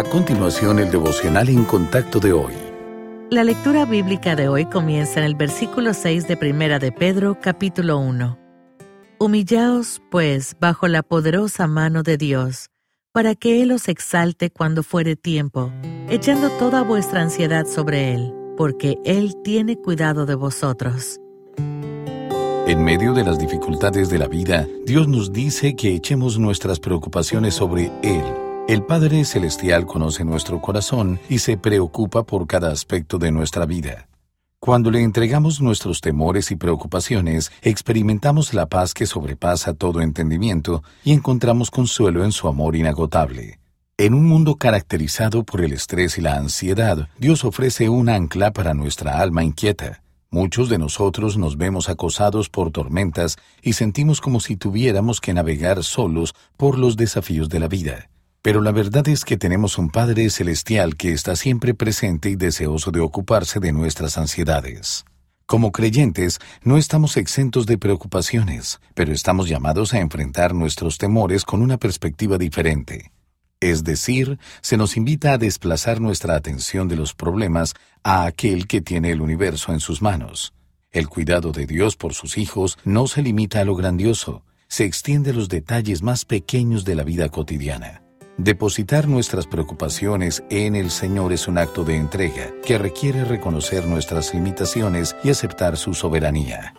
A continuación, el devocional en contacto de hoy. La lectura bíblica de hoy comienza en el versículo 6 de Primera de Pedro, capítulo 1. Humillaos, pues, bajo la poderosa mano de Dios, para que Él os exalte cuando fuere tiempo, echando toda vuestra ansiedad sobre Él, porque Él tiene cuidado de vosotros. En medio de las dificultades de la vida, Dios nos dice que echemos nuestras preocupaciones sobre Él el Padre Celestial conoce nuestro corazón y se preocupa por cada aspecto de nuestra vida. Cuando le entregamos nuestros temores y preocupaciones, experimentamos la paz que sobrepasa todo entendimiento y encontramos consuelo en su amor inagotable. En un mundo caracterizado por el estrés y la ansiedad, Dios ofrece un ancla para nuestra alma inquieta. Muchos de nosotros nos vemos acosados por tormentas y sentimos como si tuviéramos que navegar solos por los desafíos de la vida. Pero la verdad es que tenemos un Padre Celestial que está siempre presente y deseoso de ocuparse de nuestras ansiedades. Como creyentes, no estamos exentos de preocupaciones, pero estamos llamados a enfrentar nuestros temores con una perspectiva diferente. Es decir, se nos invita a desplazar nuestra atención de los problemas a aquel que tiene el universo en sus manos. El cuidado de Dios por sus hijos no se limita a lo grandioso, se extiende a los detalles más pequeños de la vida cotidiana. Depositar nuestras preocupaciones en el Señor es un acto de entrega que requiere reconocer nuestras limitaciones y aceptar su soberanía.